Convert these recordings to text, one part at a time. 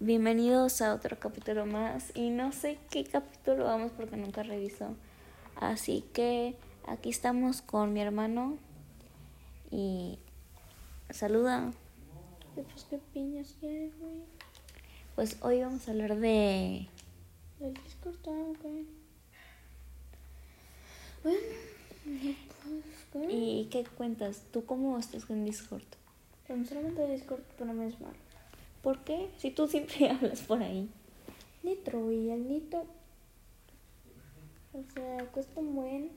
bienvenidos a otro capítulo más y no sé qué capítulo vamos porque nunca reviso. Así que aquí estamos con mi hermano y saluda. Pues qué piñas quieres, güey. Pues hoy vamos a hablar de... El Discord, ah, ok. Bueno, y pues, ¿qué? ¿Y qué cuentas? ¿Tú cómo estás con Discord? Sinceramente Discord para mí es malo. ¿Por qué? Si tú siempre hablas por ahí. Nitro, y el Nitro... O sea, cuesta un buen...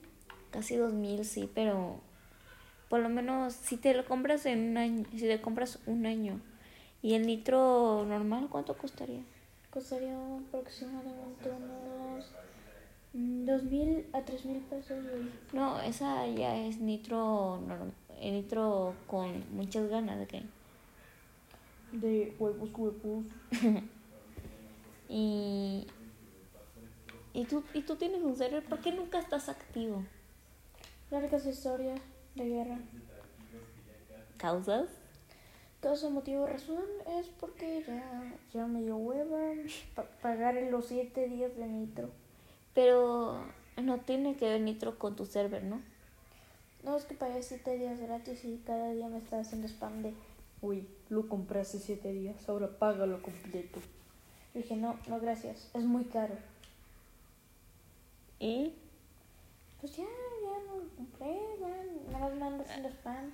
Casi dos mil, sí, pero por lo menos si te lo compras en un año, si te compras un año y el nitro normal, ¿cuánto costaría? Costaría aproximadamente unos... Dos mil a tres mil pesos. No, esa ya es nitro eh, nitro con muchas ganas de que De huevos, huevos. y y tú y tú tienes un server, ¿por qué nunca estás activo? Largas historias de guerra. ¿Causas? Causa motivo razón es porque ya, ya me dio hueva pa- pagar los siete días de nitro. Pero no tiene que ver nitro con tu server, ¿no? No es que pagué siete días gratis y cada día me está haciendo spam de Uy, lo compré hace siete días, ahora págalo completo. Dije, no, no gracias, es muy caro. Y Pues ya, ya no lo compré, ya, nada más me anda haciendo spam.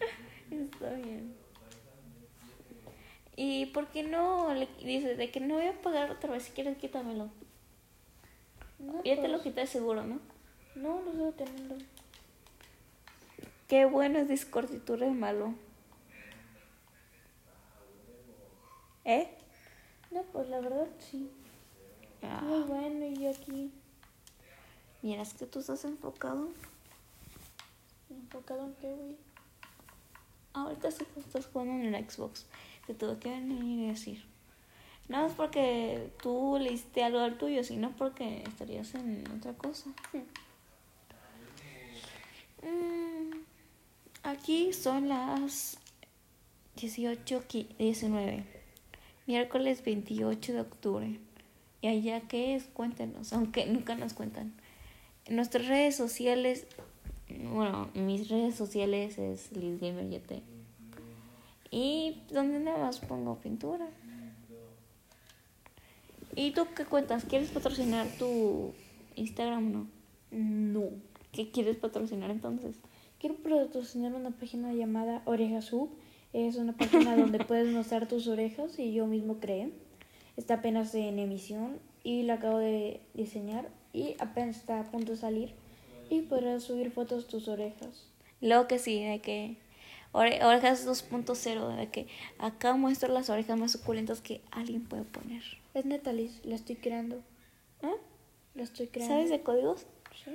Está bien. ¿Y por qué no le dices de que no voy a pagar otra vez? Si quieres, quítamelo. No, Ya te lo pues, quité seguro, ¿no? No, lo sigo teniendo. Qué bueno es Discord y tú eres malo. ¿Eh? No, pues la verdad sí. Muy Ah, bueno, y yo aquí Miras que tú estás enfocado. enfocado en qué, güey. Ahorita sí que estás jugando en el Xbox. Te tuve que venir y decir. No es porque tú le hiciste algo al tuyo, sino porque estarías en otra cosa. Mm, Aquí son las 18, qui- 19. Miércoles 28 de octubre. ¿Y allá qué es? Cuéntenos, aunque nunca nos cuentan. En nuestras redes sociales, bueno, en mis redes sociales es LizGamerYT. Y donde nada más pongo pintura. ¿Y tú qué cuentas? ¿Quieres patrocinar tu Instagram o no? No. ¿Qué quieres patrocinar entonces? Quiero patrocinar una página llamada Orejas Hub. Es una página donde puedes mostrar tus orejas y yo mismo creé. Está apenas en emisión y la acabo de diseñar y apenas está a punto de salir. Y podrás subir fotos de tus orejas. Luego que sí, de que ore- orejas 2.0, de que acá muestro las orejas más suculentas que alguien puede poner. Es neta, Liz, la estoy creando. ¿Ah? La estoy creando. ¿Sabes de códigos? Sí.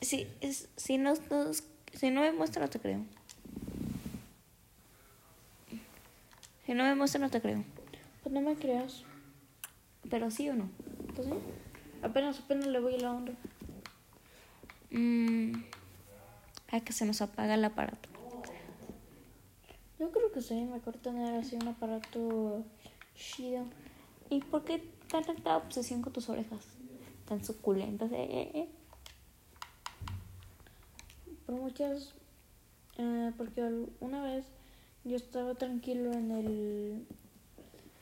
Sí, es- si, no, no- si no me muestra no te creo. Si no me muestra no te creo. Pues no me creas. Pero sí o no. Pues sí. Apenas, apenas le voy a la onda. Mm, ay, que se nos apaga el aparato. Yo creo que sería mejor tener así un aparato chido. ¿Y por qué tanta obsesión con tus orejas? Tan suculentas. Eh, eh, eh. Por muchas. eh, porque una vez yo estaba tranquilo en el.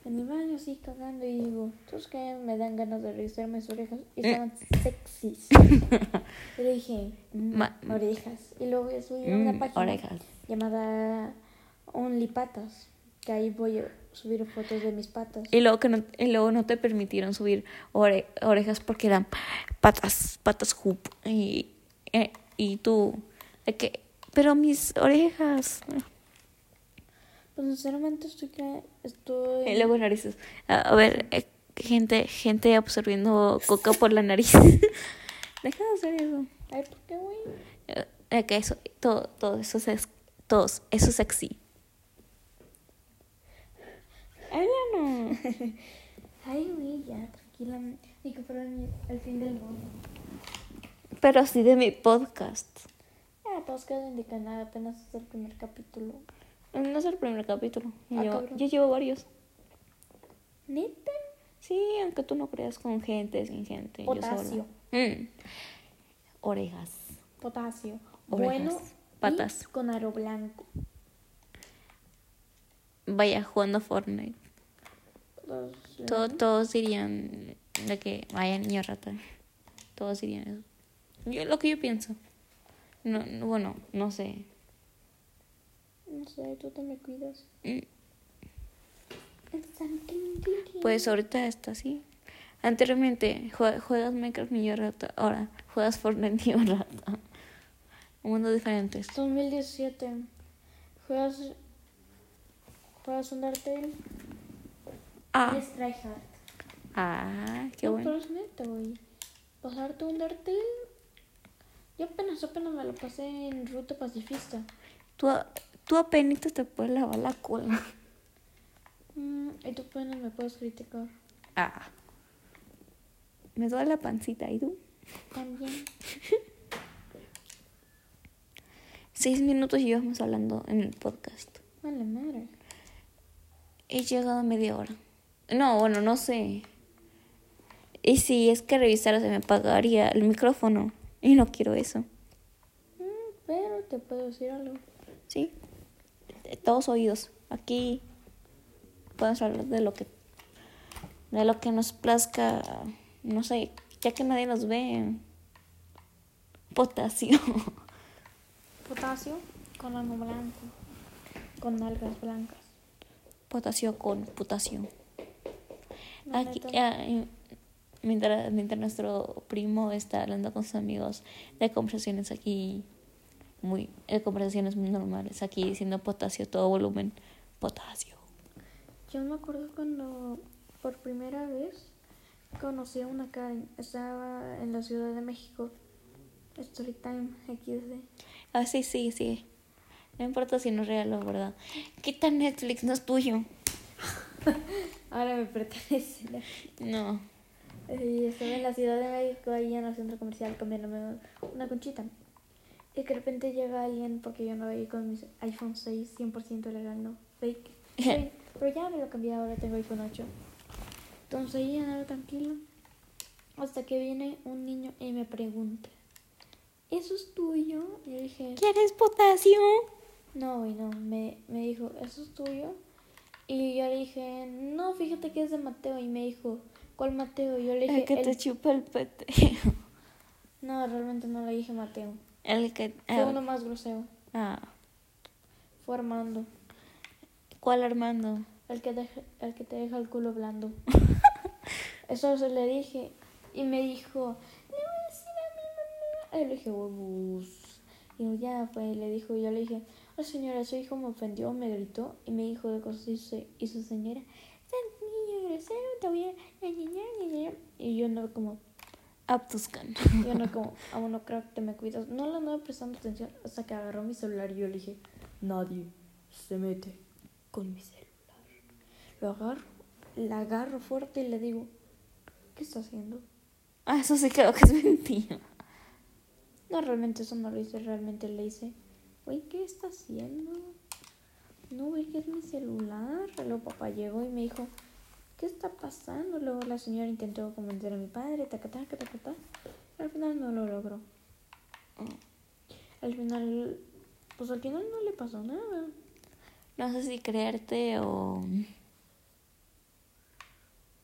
En el baño así cagando y digo, ¿sabes qué? Me dan ganas de revisar mis orejas y estaban sexys. y le dije, mm, orejas. Y luego voy a subir a Mm, una página orejas. llamada OnlyPatas. Que ahí voy a subir fotos de mis patas. Y luego, que no, y luego no te permitieron subir ore- orejas porque eran patas, patas hoop. Y, eh, y tú, de que, pero mis orejas. Pues sinceramente estoy. cre- estoy... Y luego narices. A, ver, eh, gente, gente absorbiendo coca por la nariz. Deja de hacer eso. Ay, ¿por qué, güey? Eh, eh, que eso, todo, todo eso es, todos, eso es sexy. Háblanos. Ay, güey, ya, tranquila. Ni que fuera el, el fin del mundo. Pero sí de mi podcast. Ah, pues queden de apenas es el primer capítulo. No es el primer capítulo. Ah, ya llevo varios. ¿Neta? Sí, aunque tú no creas con gente, sin gente. Potasio. Yo. Mm. Orejas. Potasio. Orejas, Bueno. patas. y con aro blanco. Vaya jugando Fortnite. Potasio. To- todos dirían de que vaya niño rata. Todos dirían eso. Yo, lo que yo pienso. No, no, bueno, no sé. No sé, tú te me cuidas. Mm. Pues ahorita está así. Anteriormente jue- juegas Minecraft niño rata. Ahora juegas Fortnite niño rata. Mundos diferentes. 2017. ¿Juegas. ¿Juegas Undertale? Ah, Eres tryhard. ah, qué no, bueno. pero es neta, güey. Pasar tu Undertale. Yo apenas, apenas me lo pasé en ruta pacifista. Tú, tú apenas te puedes lavar la cola. Mm, y tú apenas me puedes criticar. Ah. Me duele la pancita, ¿y tú? También. Seis minutos y llevamos hablando en el podcast. Vale, madre. He llegado a media hora. No, bueno, no sé. Y si es que revisara se me apagaría el micrófono. Y no quiero eso. Mm, pero te puedo decir algo. ¿Sí? De todos oídos. Aquí podemos hablar de lo que de lo que nos plazca. No sé, ya que nadie nos ve. Potasio. Potasio con ano blanco. Con algas blancas. Potasio con potasio. Aquí, mientras, mientras nuestro primo está hablando con sus amigos de conversaciones aquí, muy, de conversaciones muy normales, aquí diciendo potasio, todo volumen, potasio. Yo me acuerdo cuando por primera vez conocí a una Karen. Estaba en la Ciudad de México. Storytime XD. Ah, sí, sí, sí. No importa si no es real o verdad. Quita Netflix, no es tuyo. Ahora me pertenece. No. Y estaba en la Ciudad de México, ahí en el centro comercial, comiéndome una conchita. Y que de repente llega alguien, porque yo no veía con mis iPhone 6, 100% legal, no, fake. Sí, pero ya me lo cambié, ahora tengo iPhone 8. Entonces ahí andaba tranquilo. Hasta que viene un niño y me pregunta, ¿eso es tuyo? Y yo dije, ¿Quieres potasio? no, y no, me, me dijo, ¿eso es tuyo? Y yo le dije, no, fíjate que es de Mateo. Y me dijo, ¿cuál Mateo? Y yo le dije, El que te "El- chupa el pete. No, realmente no le dije Mateo. El que... Fue uno más grosero. ah. Fue Armando. ¿Cuál Armando? El que, deja- el que te deja el culo blando. Eso se le dije. Y me dijo, le voy a decir a mi mamá. Y le dije, huevos. Y ya fue. Y le dijo, yo le dije, oh señora, su hijo me ofendió, me gritó. Y me dijo de cosas. Y su, y su señora, "Estás niño grosero, te voy a... ña, ña, ña, ña, ña". Y yo no como, Aptuscan. yo no como, aún no creo que te me cuidas. No le andaba prestando atención hasta que agarró mi celular y yo le dije, nadie se mete con mi celular. Lo agarro, la agarro fuerte y le digo, ¿qué está haciendo? Ah, eso sí creo que es mentira. No, realmente eso no lo hice, realmente le hice, güey, ¿qué está haciendo? No, güey, que es mi celular. Luego papá llegó y me dijo, ¿qué está pasando? Luego la señora intentó convencer a mi padre, taca, taca, taca, taca. Al final no lo logró. Al final, pues al final no le pasó nada. No sé si creerte o...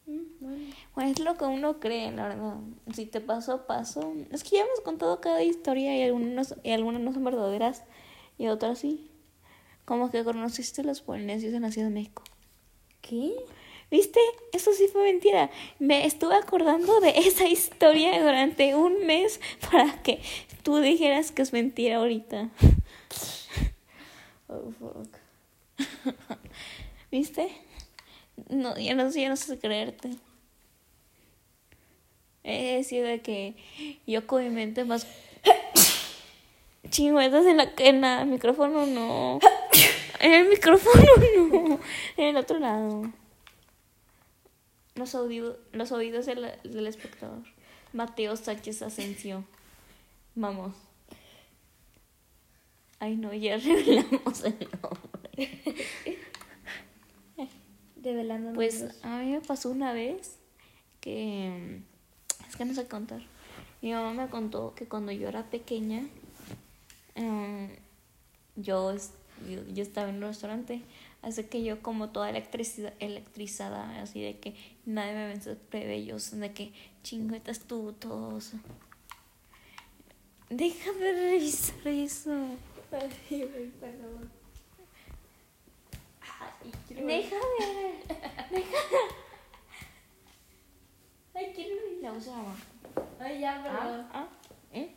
Mm, bueno, Bueno, es lo que uno cree, la verdad. Si te pasó, pasó. Es que ya hemos contado cada historia y algunas, y algunas no son verdaderas y otras sí. Como que conociste a los polinesios en la Ciudad de México. ¿qué? ¿Viste? Eso sí fue mentira. Me estuve acordando de esa historia durante un mes para que tú dijeras que es mentira ahorita. Oh, fuck. ¿Viste? No, ya no, ya no sé creerte. He decidido de que yo con mi mente más chingüetas en la en el micrófono no. En el micrófono no. En el otro lado. Los, audio- los oídos del, del espectador. Mateo Sánchez Asensio. Vamos. Ay no, ya revelamos el nombre. Develando Pues a mí me pasó una vez que es que no sé contar. Mi mamá me contó que cuando yo era pequeña, em, yo, yo, yo estaba en un restaurante, así que yo como toda electricidad, electrizada, así de que nadie me vence plebeyos, de que chingüetas tú, todos. Deja de revisar eso. Ay, perdón. Ay, quiero Deja de. Ay, quiero La usa mamá. Ay, ya, perdón. Ah, ah, ¿eh?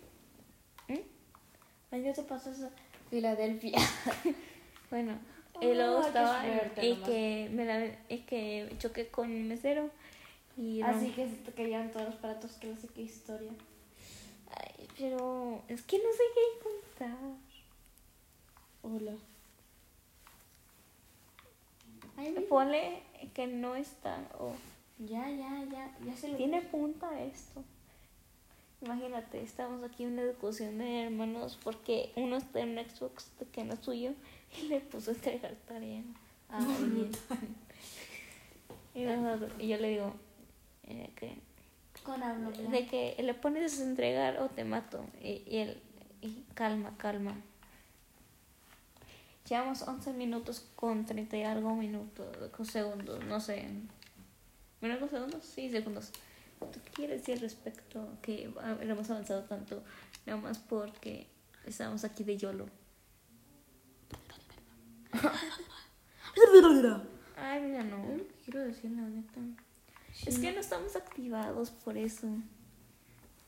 ¿eh? Ay, no te pasas a Filadelfia. Bueno, Y luego qué estaba suerte y nomás. que me la y que choqué con un mesero y no- Así que se te caían todos los platos, que no sé qué historia. Ay, pero es que no sé qué contar. Hola. Ay. Ponle que no está o Ya, ya, ya, ya se lo tiene punta esto. Imagínate, estamos aquí en una discusión de hermanos porque uno está en un Xbox que no es suyo y le puso a entregar tarea a alguien. y, nosotros- y yo le digo eh, que Con hablo de que le pones a entregar o te mato. Y, y él, y calma, calma. Llevamos 11 minutos con 30 y algo minutos, con segundos, no sé. ¿Menos con segundos? Sí, segundos. ¿Tú qué quieres decir respecto que hemos avanzado tanto? Nada más porque estamos aquí de YOLO. Ay, mira, no. Quiero decir la neta. Es que no estamos activados por eso.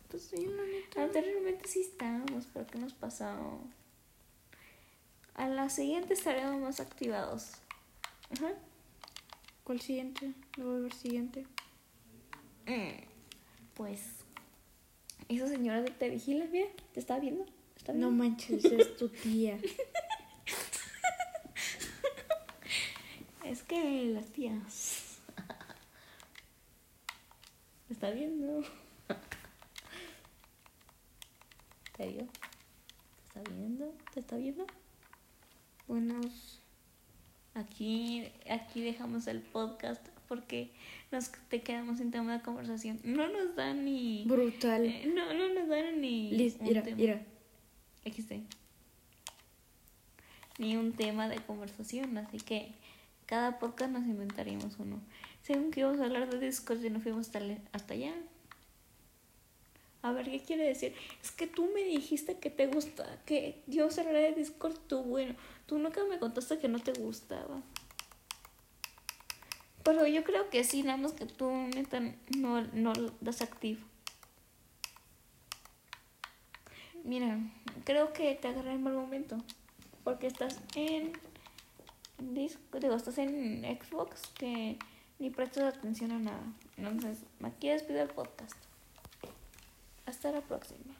Pues sí, la neta. Anteriormente sí estábamos, pero ¿qué nos pasó? A la siguiente estaremos más activados. Ajá. ¿Cuál siguiente? No voy a ver siguiente. Mm, Pues, esa señora te vigila, mira, te está viendo. ¿Está No viendo? manches, es tu tía. Es que las tías. ¿Te está viendo? ¿Te vio? ¿Te está viendo? ¿Te está viendo? Buenos. Aquí, aquí dejamos el podcast porque nos te quedamos sin tema de conversación. No nos dan ni. Brutal. eh, no, no nos dan ni. Liz, un mira, tema. mira. XD. Ni un tema de conversación, así que cada podcast nos inventaríamos uno. Según que íbamos a hablar de Discord y nos fuimos hasta, allá. A ver, ¿qué quiere decir? Es que tú me dijiste que te gusta, que yo hablar de Discord, tú, bueno, tú nunca me contaste que no te gustaba. Pero yo creo que sí, nada más que tú neta no, no das activo. Mira, creo que te agarré en mal momento. Porque estás en disco, digo, estás en Xbox que ni prestas atención a nada. Entonces, aquí despido el podcast. Hasta la próxima.